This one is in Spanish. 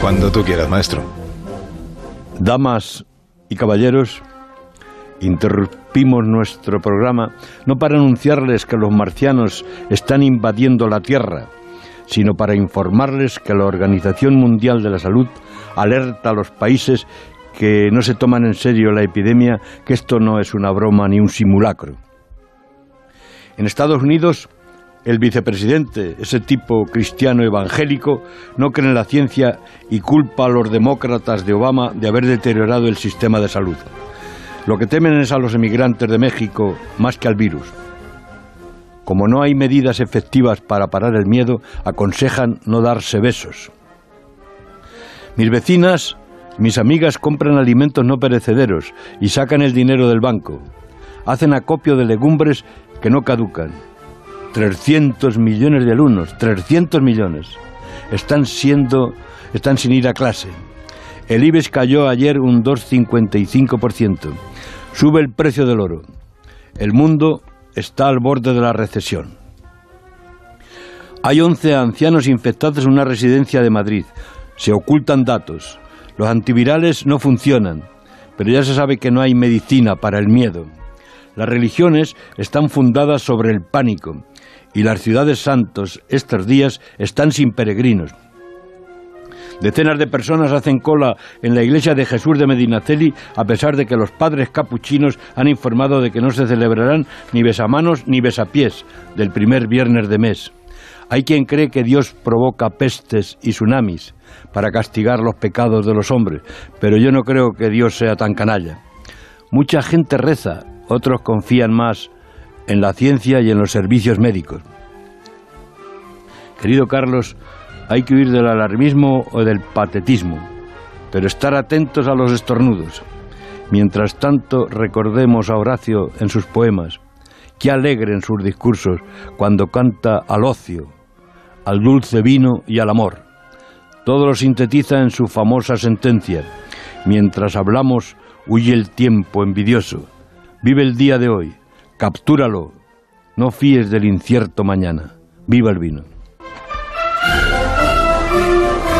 Cuando tú quieras, maestro. Damas y caballeros, interrumpimos nuestro programa no para anunciarles que los marcianos están invadiendo la Tierra, sino para informarles que la Organización Mundial de la Salud alerta a los países que no se toman en serio la epidemia, que esto no es una broma ni un simulacro. En Estados Unidos, el vicepresidente, ese tipo cristiano evangélico, no cree en la ciencia y culpa a los demócratas de Obama de haber deteriorado el sistema de salud. Lo que temen es a los emigrantes de México más que al virus. Como no hay medidas efectivas para parar el miedo, aconsejan no darse besos. Mis vecinas, mis amigas compran alimentos no perecederos y sacan el dinero del banco. Hacen acopio de legumbres que no caducan 300 millones de alumnos, 300 millones, están siendo, están sin ir a clase. El IBEX cayó ayer un 2,55%. Sube el precio del oro. El mundo está al borde de la recesión. Hay 11 ancianos infectados en una residencia de Madrid. Se ocultan datos. Los antivirales no funcionan, pero ya se sabe que no hay medicina para el miedo. Las religiones están fundadas sobre el pánico y las ciudades santos estos días están sin peregrinos. Decenas de personas hacen cola en la iglesia de Jesús de Medinaceli a pesar de que los padres capuchinos han informado de que no se celebrarán ni besamanos ni besapiés del primer viernes de mes. Hay quien cree que Dios provoca pestes y tsunamis para castigar los pecados de los hombres, pero yo no creo que Dios sea tan canalla. Mucha gente reza, otros confían más en la ciencia y en los servicios médicos. Querido Carlos, hay que huir del alarmismo o del patetismo, pero estar atentos a los estornudos. Mientras tanto, recordemos a Horacio en sus poemas, que alegre en sus discursos cuando canta al ocio, al dulce vino y al amor. Todo lo sintetiza en su famosa sentencia. Mientras hablamos, huye el tiempo envidioso. Vive el día de hoy, captúralo, no fíes del incierto mañana. Viva el vino.